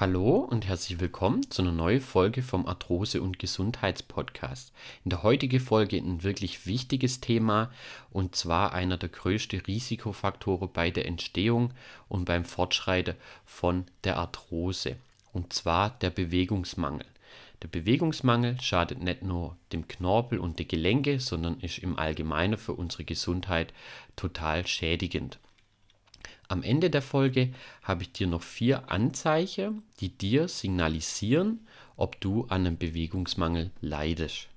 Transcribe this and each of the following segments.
Hallo und herzlich willkommen zu einer neuen Folge vom Arthrose- und Gesundheitspodcast. In der heutigen Folge ein wirklich wichtiges Thema und zwar einer der größten Risikofaktoren bei der Entstehung und beim Fortschreiten von der Arthrose und zwar der Bewegungsmangel. Der Bewegungsmangel schadet nicht nur dem Knorpel und den Gelenke, sondern ist im Allgemeinen für unsere Gesundheit total schädigend. Am Ende der Folge habe ich dir noch vier Anzeichen, die dir signalisieren, ob du an einem Bewegungsmangel leidest.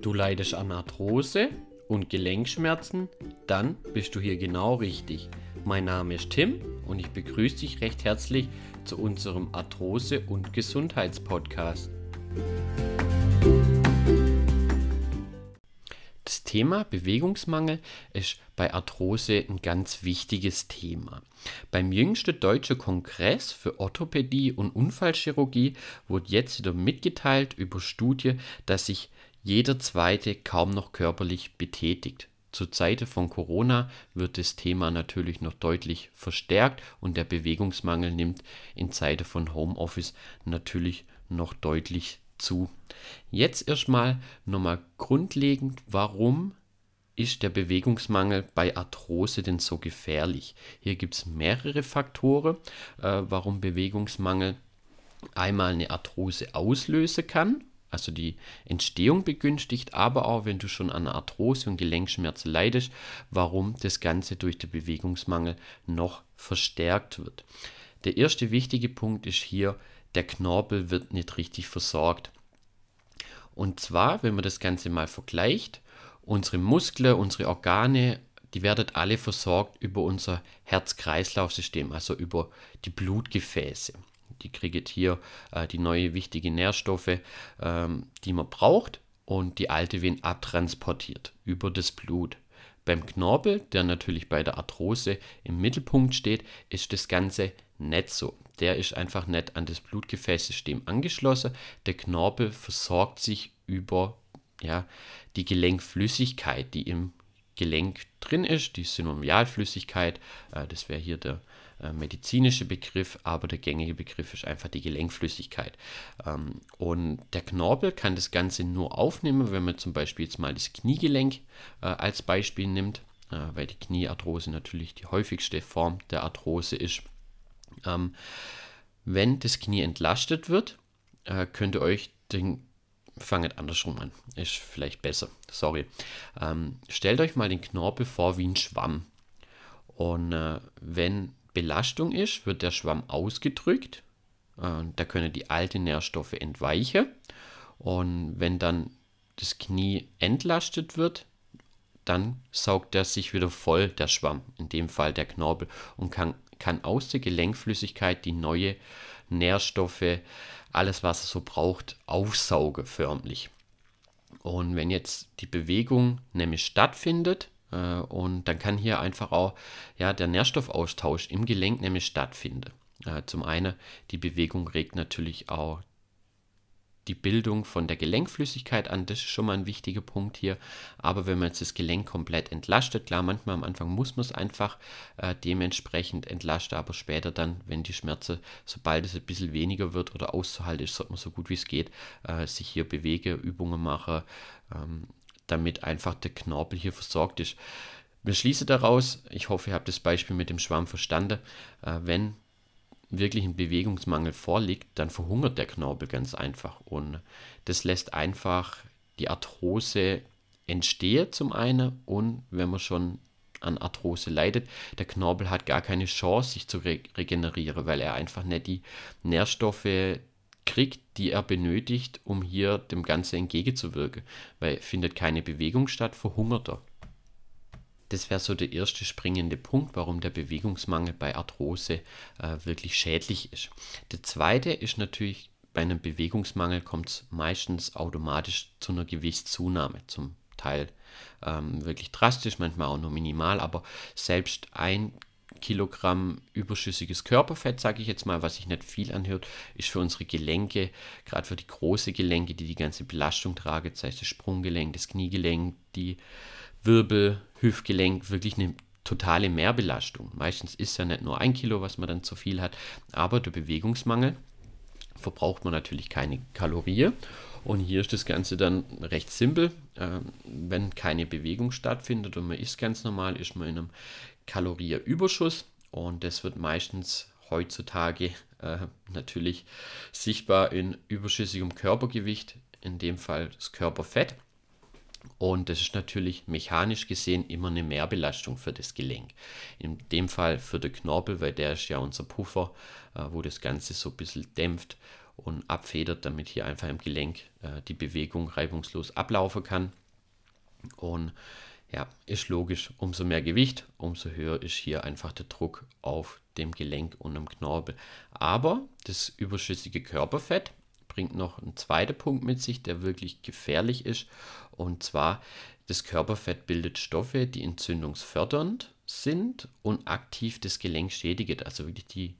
Du leidest an Arthrose und Gelenkschmerzen, dann bist du hier genau richtig. Mein Name ist Tim und ich begrüße dich recht herzlich zu unserem Arthrose- und Gesundheitspodcast. Das Thema Bewegungsmangel ist bei Arthrose ein ganz wichtiges Thema. Beim jüngsten Deutschen Kongress für Orthopädie und Unfallchirurgie wurde jetzt wieder mitgeteilt über Studie, dass sich jeder Zweite kaum noch körperlich betätigt. Zur Zeit von Corona wird das Thema natürlich noch deutlich verstärkt und der Bewegungsmangel nimmt in Zeiten von Homeoffice natürlich noch deutlich zu. Jetzt erstmal nochmal grundlegend, warum ist der Bewegungsmangel bei Arthrose denn so gefährlich? Hier gibt es mehrere Faktoren, äh, warum Bewegungsmangel einmal eine Arthrose auslösen kann, also die Entstehung begünstigt, aber auch wenn du schon an Arthrose und Gelenkschmerzen leidest, warum das Ganze durch den Bewegungsmangel noch verstärkt wird. Der erste wichtige Punkt ist hier, der Knorpel wird nicht richtig versorgt. Und zwar, wenn man das Ganze mal vergleicht, unsere Muskeln, unsere Organe, die werden alle versorgt über unser Herz-Kreislauf-System, also über die Blutgefäße. Die kriegen hier äh, die neuen wichtigen Nährstoffe, ähm, die man braucht und die alte werden abtransportiert über das Blut. Beim Knorpel, der natürlich bei der Arthrose im Mittelpunkt steht, ist das Ganze nicht so. Der ist einfach nicht an das Blutgefäßsystem angeschlossen. Der Knorpel versorgt sich über ja, die Gelenkflüssigkeit, die im Gelenk drin ist, die Synovialflüssigkeit. Äh, das wäre hier der äh, medizinische Begriff, aber der gängige Begriff ist einfach die Gelenkflüssigkeit. Ähm, und der Knorpel kann das Ganze nur aufnehmen, wenn man zum Beispiel jetzt mal das Kniegelenk äh, als Beispiel nimmt, weil die Kniearthrose natürlich die häufigste Form der Arthrose ist. Ähm, wenn das Knie entlastet wird, äh, könnt ihr euch den fanget andersrum an. Ist vielleicht besser. Sorry. Ähm, stellt euch mal den Knorpel vor wie ein Schwamm. Und äh, wenn Belastung ist, wird der Schwamm ausgedrückt. Äh, da können die alten Nährstoffe entweichen. Und wenn dann das Knie entlastet wird, dann saugt er sich wieder voll, der Schwamm, in dem Fall der Knorpel, und kann kann aus der Gelenkflüssigkeit die neue Nährstoffe, alles was es so braucht, aufsaugen förmlich. Und wenn jetzt die Bewegung nämlich stattfindet, äh, und dann kann hier einfach auch ja, der Nährstoffaustausch im Gelenk nämlich stattfinden. Äh, zum einen, die Bewegung regt natürlich auch die Bildung von der Gelenkflüssigkeit an. Das ist schon mal ein wichtiger Punkt hier. Aber wenn man jetzt das Gelenk komplett entlastet, klar, manchmal am Anfang muss man es einfach äh, dementsprechend entlasten, aber später dann, wenn die Schmerze, sobald es ein bisschen weniger wird oder auszuhalten ist, sollte man so gut wie es geht, äh, sich hier bewegen, Übungen machen, ähm, damit einfach der Knorpel hier versorgt ist. Wir schließen daraus, ich hoffe, ihr habt das Beispiel mit dem Schwamm verstanden, äh, wenn wirklich ein Bewegungsmangel vorliegt, dann verhungert der Knorpel ganz einfach. Und das lässt einfach die Arthrose entstehen zum einen und wenn man schon an Arthrose leidet, der Knorpel hat gar keine Chance, sich zu re regenerieren, weil er einfach nicht die Nährstoffe kriegt, die er benötigt, um hier dem Ganzen entgegenzuwirken. Weil findet keine Bewegung statt, verhungert er. Das wäre so der erste springende Punkt, warum der Bewegungsmangel bei Arthrose äh, wirklich schädlich ist. Der zweite ist natürlich, bei einem Bewegungsmangel kommt es meistens automatisch zu einer Gewichtszunahme, zum Teil ähm, wirklich drastisch, manchmal auch nur minimal, aber selbst ein Kilogramm überschüssiges Körperfett, sage ich jetzt mal, was sich nicht viel anhört, ist für unsere Gelenke, gerade für die großen Gelenke, die die ganze Belastung tragen, sei es das Sprunggelenk, das Kniegelenk, die Wirbel, Hüftgelenk wirklich eine totale Mehrbelastung. Meistens ist ja nicht nur ein Kilo, was man dann zu viel hat, aber der Bewegungsmangel verbraucht man natürlich keine Kalorien. Und hier ist das Ganze dann recht simpel. Ähm, wenn keine Bewegung stattfindet und man isst ganz normal, ist man in einem Kalorienüberschuss. Und das wird meistens heutzutage äh, natürlich sichtbar in überschüssigem Körpergewicht, in dem Fall das Körperfett. Und das ist natürlich mechanisch gesehen immer eine Mehrbelastung für das Gelenk. In dem Fall für den Knorpel, weil der ist ja unser Puffer, äh, wo das Ganze so ein bisschen dämpft und abfedert, damit hier einfach im Gelenk äh, die Bewegung reibungslos ablaufen kann. Und ja, ist logisch, umso mehr Gewicht, umso höher ist hier einfach der Druck auf dem Gelenk und am Knorpel. Aber das überschüssige Körperfett bringt noch einen zweiten Punkt mit sich, der wirklich gefährlich ist. Und zwar, das Körperfett bildet Stoffe, die entzündungsfördernd sind und aktiv das Gelenk schädigen. Also wirklich die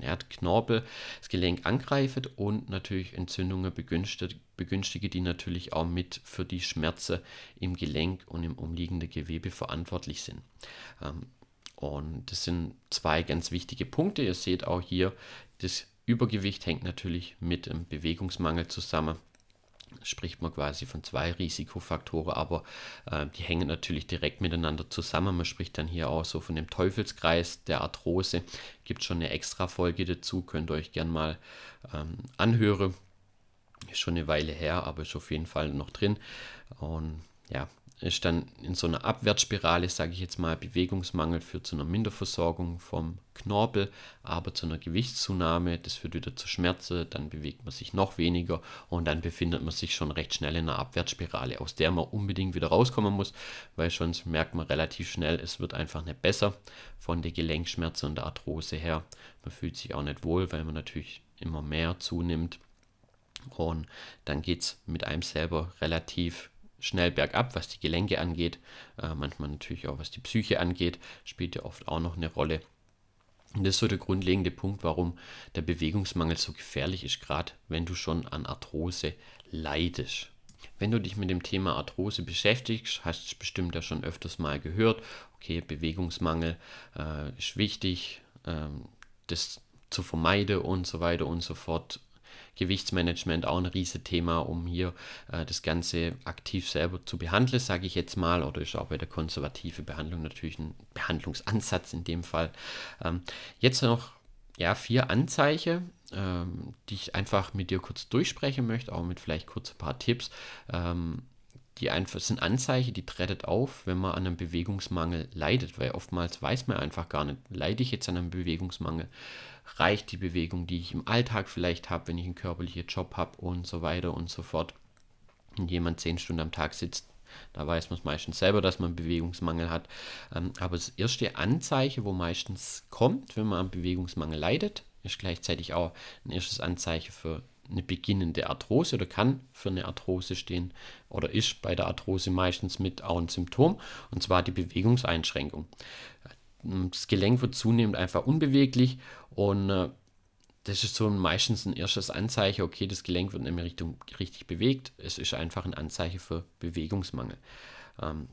ja, Knorpel, das Gelenk angreifen und natürlich Entzündungen begünstigt, begünstige, die natürlich auch mit für die Schmerzen im Gelenk und im umliegenden Gewebe verantwortlich sind. Ähm, und das sind zwei ganz wichtige Punkte. Ihr seht auch hier, das Übergewicht hängt natürlich mit dem Bewegungsmangel zusammen spricht man quasi von zwei Risikofaktoren, aber äh, die hängen natürlich direkt miteinander zusammen. Man spricht dann hier auch so von dem Teufelskreis der Arthrose. Gibt schon eine extra Folge dazu, könnt ihr euch gern mal ähm, anhören. Ist schon eine Weile her, aber ist auf jeden Fall noch drin. Und ja, ist dann in so einer Abwärtsspirale, sage ich jetzt mal, Bewegungsmangel führt zu einer Minderversorgung vom Knorpel, aber zu einer Gewichtszunahme, das führt wieder zu Schmerzen, dann bewegt man sich noch weniger und dann befindet man sich schon recht schnell in einer Abwärtsspirale, aus der man unbedingt wieder rauskommen muss, weil sonst merkt man relativ schnell, es wird einfach nicht besser von der Gelenkschmerzen und der Arthrose her. Man fühlt sich auch nicht wohl, weil man natürlich immer mehr zunimmt. Und dann geht es mit einem selber relativ schnell bergab, was die Gelenke angeht. Äh, manchmal natürlich auch, was die Psyche angeht, spielt ja oft auch noch eine Rolle. Und das ist so der grundlegende Punkt, warum der Bewegungsmangel so gefährlich ist, gerade wenn du schon an Arthrose leidest. Wenn du dich mit dem Thema Arthrose beschäftigst, hast du bestimmt ja schon öfters mal gehört, okay, Bewegungsmangel äh, ist wichtig, äh, das zu vermeiden und so weiter und so fort. Gewichtsmanagement auch ein Riesenthema, um hier äh, das Ganze aktiv selber zu behandeln, sage ich jetzt mal, oder ist auch bei der konservativen Behandlung natürlich ein Behandlungsansatz in dem Fall. Ähm, jetzt noch ja, vier Anzeichen, ähm, die ich einfach mit dir kurz durchsprechen möchte, auch mit vielleicht kurz ein paar Tipps. Ähm, die einfach sind Anzeichen, die trettet auf, wenn man an einem Bewegungsmangel leidet, weil oftmals weiß man einfach gar nicht, leide ich jetzt an einem Bewegungsmangel, reicht die Bewegung, die ich im Alltag vielleicht habe, wenn ich einen körperlichen Job habe und so weiter und so fort. Und jemand zehn Stunden am Tag sitzt, da weiß man es meistens selber, dass man Bewegungsmangel hat. Ähm, aber das erste Anzeichen, wo meistens kommt, wenn man am Bewegungsmangel leidet, ist gleichzeitig auch ein erstes Anzeichen für eine beginnende Arthrose oder kann für eine Arthrose stehen oder ist bei der Arthrose meistens mit auch ein Symptom und zwar die Bewegungseinschränkung. Das Gelenk wird zunehmend einfach unbeweglich und äh, das ist so meistens ein erstes Anzeichen, okay, das Gelenk wird in eine Richtung richtig bewegt. Es ist einfach ein Anzeichen für Bewegungsmangel. Ähm,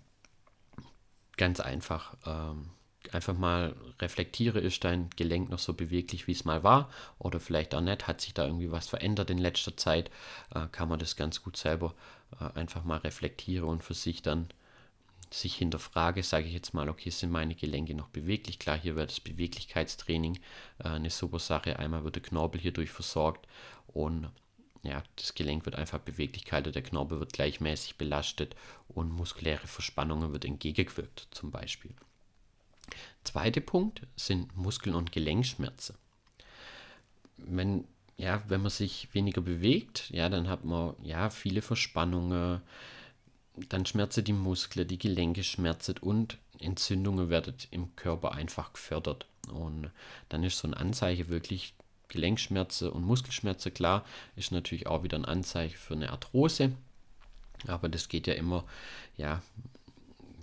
ganz einfach. Ähm, einfach mal reflektiere, ist dein Gelenk noch so beweglich, wie es mal war? Oder vielleicht auch nicht, hat sich da irgendwie was verändert in letzter Zeit? Äh, kann man das ganz gut selber äh, einfach mal reflektieren und für sich dann sich hinterfrage, sage ich jetzt mal, okay, sind meine Gelenke noch beweglich? Klar, hier wird das Beweglichkeitstraining äh, eine super Sache. Einmal wird der Knorpel hierdurch versorgt und ja, das Gelenk wird einfach Beweglichkeit, der Knorpel wird gleichmäßig belastet und muskuläre Verspannungen wird entgegengewirkt zum Beispiel. Zweiter Punkt sind Muskel- und Gelenkschmerzen. Wenn, ja, wenn man sich weniger bewegt, ja, dann hat man ja viele Verspannungen, dann schmerzen die Muskeln, die Gelenke schmerzen und Entzündungen werden im Körper einfach gefördert. Und dann ist so ein Anzeichen wirklich Gelenkschmerzen und Muskelschmerzen, klar, ist natürlich auch wieder ein Anzeichen für eine Arthrose. Aber das geht ja immer, ja,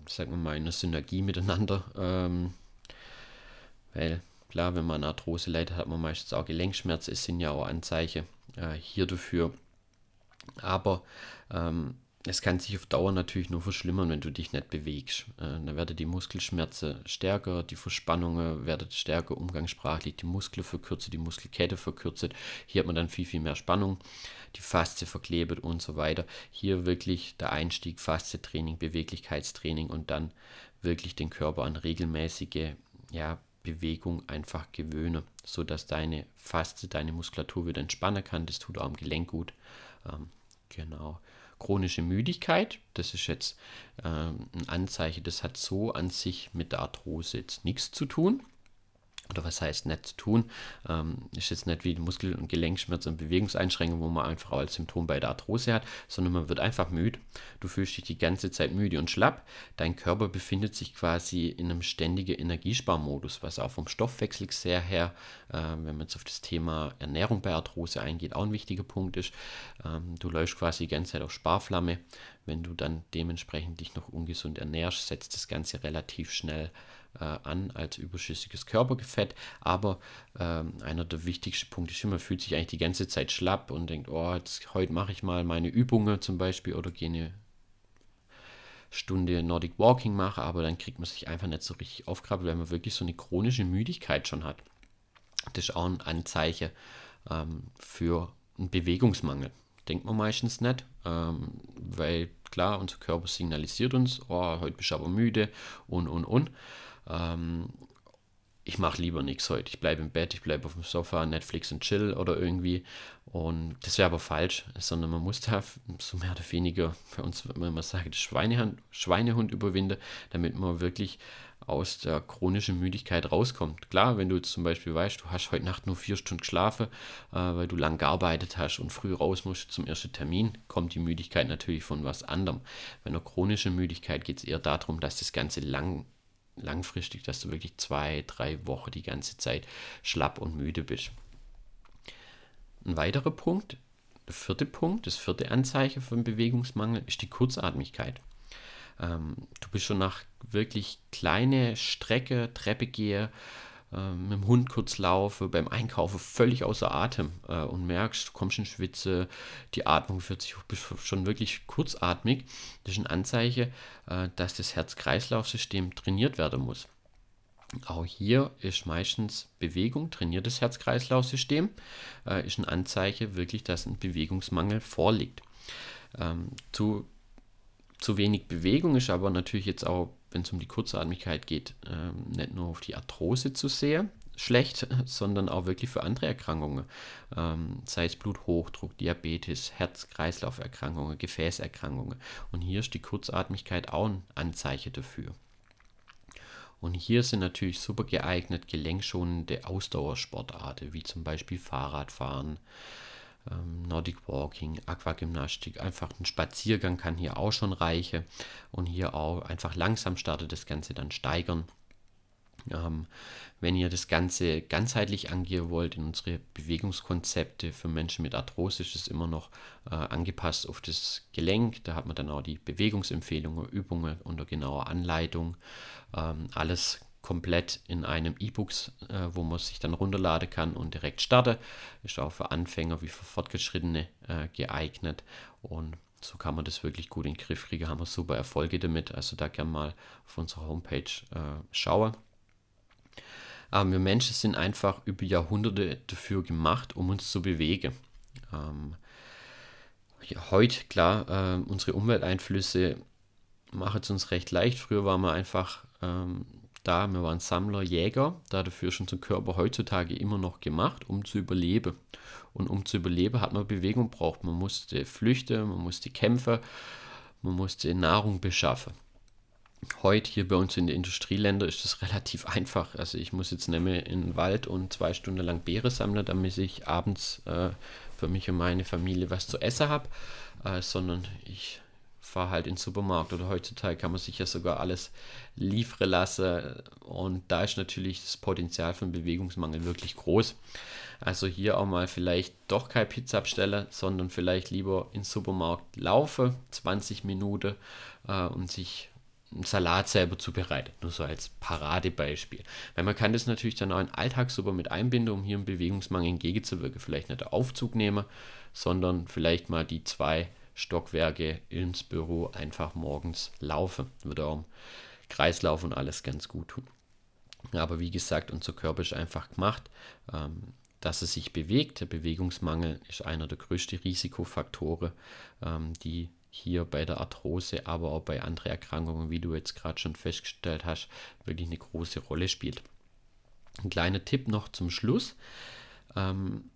sagen wir mal, in einer Synergie miteinander. Ähm, weil, klar, wenn man Arthrose leidet, hat man meistens auch Gelenkschmerzen. Es sind ja auch Anzeichen äh, hier dafür. Aber ähm, es kann sich auf Dauer natürlich nur verschlimmern, wenn du dich nicht bewegst. Äh, dann werden die Muskelschmerzen stärker, die Verspannungen werden stärker, umgangssprachlich, die Muskeln verkürzt, die Muskelkette verkürzt. Hier hat man dann viel, viel mehr Spannung, die Faszie verklebt und so weiter. Hier wirklich der Einstieg, Faszietraining, Beweglichkeitstraining und dann wirklich den Körper an regelmäßige ja, Bewegung einfach gewöhnen, sodass deine Faszie, deine Muskulatur wieder entspannen kann. Das tut auch am Gelenk gut. Ähm, genau chronische Müdigkeit. Das ist jetzt äh, ein Anzeichen, das hat so an sich mit der Arthrose jetzt nichts zu tun oder was heißt nicht zu tun, ähm, ist jetzt nicht wie Muskel- und Gelenkschmerzen und Bewegungseinschränkungen, wo man einfach als Symptom bei der Arthrose hat, sondern man wird einfach müde. Du fühlst dich die ganze Zeit müde und schlapp. Dein Körper befindet sich quasi in einem ständigen Energiesparmodus, was auch vom Stoffwechsel sehr her, äh, wenn man jetzt auf das Thema Ernährung bei Arthrose eingeht, auch ein wichtiger Punkt ist. Ähm, du läufst quasi die ganze Zeit auf Sparflamme. Wenn du dann dementsprechend dich noch ungesund ernährst, setzt das Ganze relativ schnell äh, an als überschüssiges Körperfett. Aber ähm, einer der wichtigsten Punkte ist immer, fühlt sich eigentlich die ganze Zeit schlapp und denkt, oh, jetzt, heute mache ich mal meine Übungen zum Beispiel oder gehe eine Stunde Nordic Walking mache, aber dann kriegt man sich einfach nicht so richtig aufkrabbelt, weil man wirklich so eine chronische Müdigkeit schon hat. Das ist auch ein Anzeichen ähm, für einen Bewegungsmangel. Denkt man meistens nicht, ähm, weil klar, unser Körper signalisiert uns, oh, heute bist du aber müde und und und ähm, ich mache lieber nichts heute. Ich bleibe im Bett, ich bleibe auf dem Sofa, Netflix und chill oder irgendwie. Und das wäre aber falsch, sondern man muss da so mehr oder weniger für uns, wenn man sagt, Schweinehund, Schweinehund überwinden, damit man wirklich aus der chronischen Müdigkeit rauskommt. Klar, wenn du zum Beispiel weißt, du hast heute Nacht nur vier Stunden geschlafen, äh, weil du lang gearbeitet hast und früh raus musst zum ersten Termin, kommt die Müdigkeit natürlich von was anderem. Bei einer chronischen Müdigkeit geht es eher darum, dass das Ganze lang langfristig, dass du wirklich zwei, drei Wochen die ganze Zeit schlapp und müde bist. Ein weiterer Punkt, der vierte Punkt, das vierte Anzeichen von Bewegungsmangel ist die Kurzatmigkeit. Ähm, du bist schon nach wirklich kleine Strecke, Treppe gehe, äh, mit dem Hund kurz laufe, beim Einkaufen völlig außer Atem äh, und merkst, du kommst in Schwitze, die Atmung wird sich schon wirklich kurzatmig. Das ist ein Anzeichen, äh, dass das Herz-Kreislauf-System trainiert werden muss. Auch hier ist meistens Bewegung, trainiertes Herz-Kreislauf-System, äh, ist ein Anzeichen wirklich, dass ein Bewegungsmangel vorliegt. Ähm, zu, zu wenig Bewegung ist aber natürlich jetzt auch wenn es um die Kurzatmigkeit geht, ähm, nicht nur auf die Arthrose zu sehen, schlecht, sondern auch wirklich für andere Erkrankungen, ähm, sei es Bluthochdruck, Diabetes, Herz-Kreislauf-Erkrankungen, Gefäßerkrankungen. Und hier ist die Kurzatmigkeit auch ein Anzeichen dafür. Und hier sind natürlich super geeignet gelenkschonende Ausdauersportarten, wie zum Beispiel Fahrradfahren, ähm, Nordic Walking, Aquagymnastik, einfach ein Spaziergang kann hier auch schon reichen und hier auch einfach langsam startet das Ganze dann steigern. Ähm, wenn ihr das Ganze ganzheitlich angehen wollt in unsere Bewegungskonzepte für Menschen mit Arthrose, ist es immer noch äh, angepasst auf das Gelenk. Da hat man dann auch die Bewegungsempfehlungen, Übungen unter genauer Anleitung. Ähm, alles komplett in einem E-Book, äh, wo man sich dann runterladen kann und direkt starten. Ist auch für Anfänger wie für Fortgeschrittene äh, geeignet und so kann man das wirklich gut in den Griff kriegen. Haben wir super Erfolge damit. Also da gerne mal auf unserer Homepage äh, schauen. Aber wir Menschen sind einfach über Jahrhunderte dafür gemacht, um uns zu bewegen. Ähm, ja, heute, klar, äh, unsere Umwelteinflüsse machen es uns recht leicht. Früher waren wir einfach ähm, da, wir waren Sammler, Jäger, da dafür schon zum Körper heutzutage immer noch gemacht, um zu überleben. Und um zu überleben hat man Bewegung braucht. Man musste flüchten, man musste kämpfen, man musste Nahrung beschaffen. Heute hier bei uns in den Industrieländern ist das relativ einfach. Also ich muss jetzt nicht mehr in den Wald und zwei Stunden lang Beere sammeln, damit ich abends äh, für mich und meine Familie was zu essen habe, äh, sondern ich fahre halt in den Supermarkt oder heutzutage kann man sich ja sogar alles liefern lassen und da ist natürlich das Potenzial von Bewegungsmangel wirklich groß. Also hier auch mal vielleicht doch kein Pizzabsteller, sondern vielleicht lieber in den Supermarkt laufen, 20 Minuten äh, und sich einen Salat selber zubereitet. Nur so als Paradebeispiel. Weil man kann das natürlich dann auch in den Alltag super mit einbinden, um hier einen Bewegungsmangel entgegenzuwirken. Vielleicht nicht der Aufzug nehmen, sondern vielleicht mal die zwei Stockwerke ins Büro einfach morgens laufen. Würde auch Kreislauf und alles ganz gut tun. Aber wie gesagt, unser Körper ist einfach gemacht, ähm, dass es sich bewegt. Der Bewegungsmangel ist einer der größten Risikofaktoren, ähm, die hier bei der Arthrose, aber auch bei anderen Erkrankungen, wie du jetzt gerade schon festgestellt hast, wirklich eine große Rolle spielt. Ein kleiner Tipp noch zum Schluss. Ähm,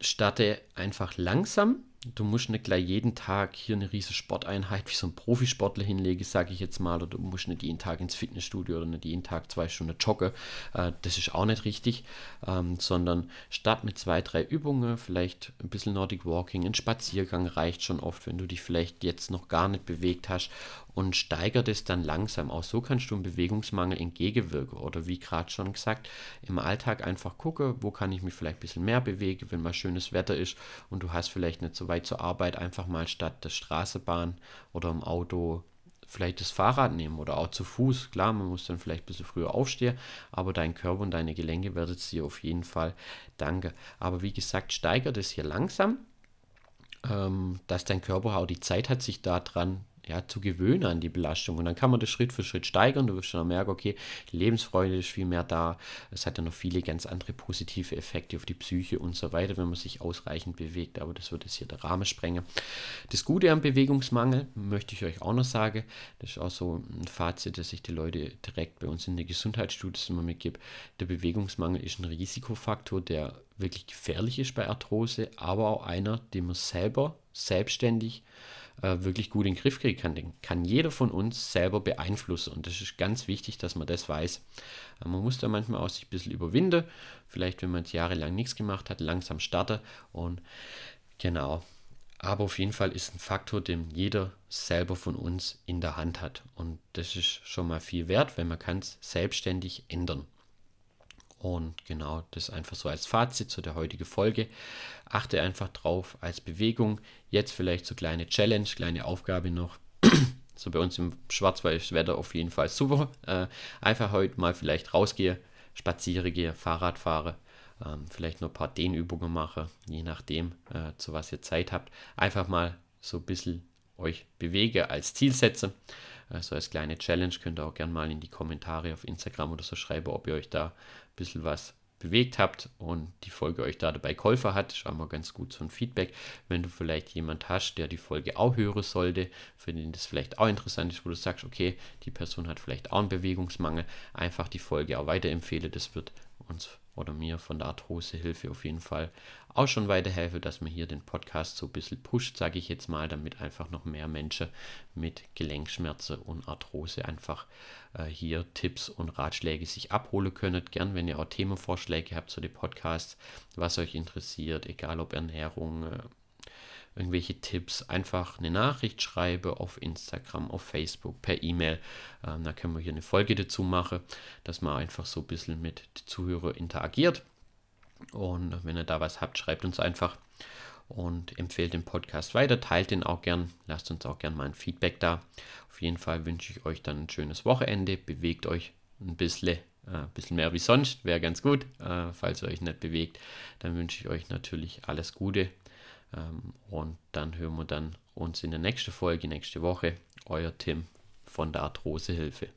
starte einfach langsam Du musst nicht gleich jeden Tag hier eine riesige Sporteinheit wie so ein Profisportler hinlegen, sage ich jetzt mal, oder du musst nicht jeden Tag ins Fitnessstudio oder nicht jeden Tag zwei Stunden joggen. Äh, das ist auch nicht richtig, ähm, sondern start mit zwei, drei Übungen, vielleicht ein bisschen Nordic Walking, ein Spaziergang reicht schon oft, wenn du dich vielleicht jetzt noch gar nicht bewegt hast und steigert es dann langsam. Auch so kannst du einem Bewegungsmangel entgegenwirken. Oder wie gerade schon gesagt, im Alltag einfach gucken, wo kann ich mich vielleicht ein bisschen mehr bewegen, wenn mal schönes Wetter ist und du hast vielleicht nicht so weit zur Arbeit, einfach mal statt der Straßenbahn oder im Auto vielleicht das Fahrrad nehmen oder auch zu Fuß. Klar, man muss dann vielleicht ein bisschen früher aufstehen, aber dein Körper und deine Gelenke werden es dir auf jeden Fall danken. Aber wie gesagt, steigert es hier langsam, ähm, dass dein Körper auch die Zeit hat, sich daran ja, zu gewöhnen an die Belastung. Und dann kann man das Schritt für Schritt steigern. Du wirst schon merken, okay, Lebensfreude ist viel mehr da. Es hat ja noch viele ganz andere positive Effekte auf die Psyche und so weiter, wenn man sich ausreichend bewegt. Aber das wird jetzt hier der Rahmen sprengen. Das Gute am Bewegungsmangel möchte ich euch auch noch sagen. Das ist auch so ein Fazit, das ich die Leute direkt bei uns in der Gesundheitsstudie immer mitgebe. Der Bewegungsmangel ist ein Risikofaktor, der wirklich gefährlich ist bei Arthrose, aber auch einer, den man selber selbstständig äh, wirklich gut in den Griff kriegen kann. Kann jeder von uns selber beeinflussen und das ist ganz wichtig, dass man das weiß. Äh, man muss da manchmal auch sich ein bisschen überwinden, vielleicht wenn man jetzt jahrelang nichts gemacht hat, langsam starten und genau. Aber auf jeden Fall ist ein Faktor, den jeder selber von uns in der Hand hat. Und das ist schon mal viel wert, weil man kann es selbstständig ändern. Und genau, das einfach so als Fazit zu der heutigen Folge. Achte einfach drauf als Bewegung. Jetzt vielleicht so kleine Challenge, kleine Aufgabe noch. so bei uns im Schwarzwald ist das Wetter auf jeden Fall super. Äh, einfach heute mal vielleicht rausgehe, spaziere gehe, Fahrrad fahre, ähm, vielleicht noch ein paar Dehnübungen mache, je nachdem, äh, zu was ihr Zeit habt. Einfach mal so ein bisschen euch bewege als Ziel setze. Also als kleine Challenge könnt ihr auch gerne mal in die Kommentare auf Instagram oder so schreiben, ob ihr euch da bisschen was bewegt habt und die Folge euch da dabei geholfen hat, auch mal ganz gut so ein Feedback. Wenn du vielleicht jemand hast, der die Folge auch hören sollte, für den das vielleicht auch interessant ist, wo du sagst, okay, die Person hat vielleicht auch einen Bewegungsmangel, einfach die Folge auch weiterempfehle. Das wird uns oder mir von der Arthrosehilfe auf jeden Fall auch schon weiterhelfen, dass man hier den Podcast so ein bisschen pusht, sage ich jetzt mal, damit einfach noch mehr Menschen mit Gelenkschmerzen und Arthrose einfach äh, hier Tipps und Ratschläge sich abholen können. Gern, wenn ihr auch Themenvorschläge habt zu den Podcasts, was euch interessiert, egal ob Ernährung, äh, irgendwelche Tipps, einfach eine Nachricht schreibe auf Instagram, auf Facebook, per E-Mail. Ähm, da können wir hier eine Folge dazu machen, dass man einfach so ein bisschen mit den Zuhörern interagiert. Und wenn ihr da was habt, schreibt uns einfach und empfehlt den Podcast weiter, teilt den auch gern, lasst uns auch gern mal ein Feedback da. Auf jeden Fall wünsche ich euch dann ein schönes Wochenende, bewegt euch ein bisschen, äh, bisschen mehr wie sonst, wäre ganz gut. Äh, falls ihr euch nicht bewegt, dann wünsche ich euch natürlich alles Gute und dann hören wir dann uns in der nächsten Folge, nächste Woche. Euer Tim von der Arthrosehilfe.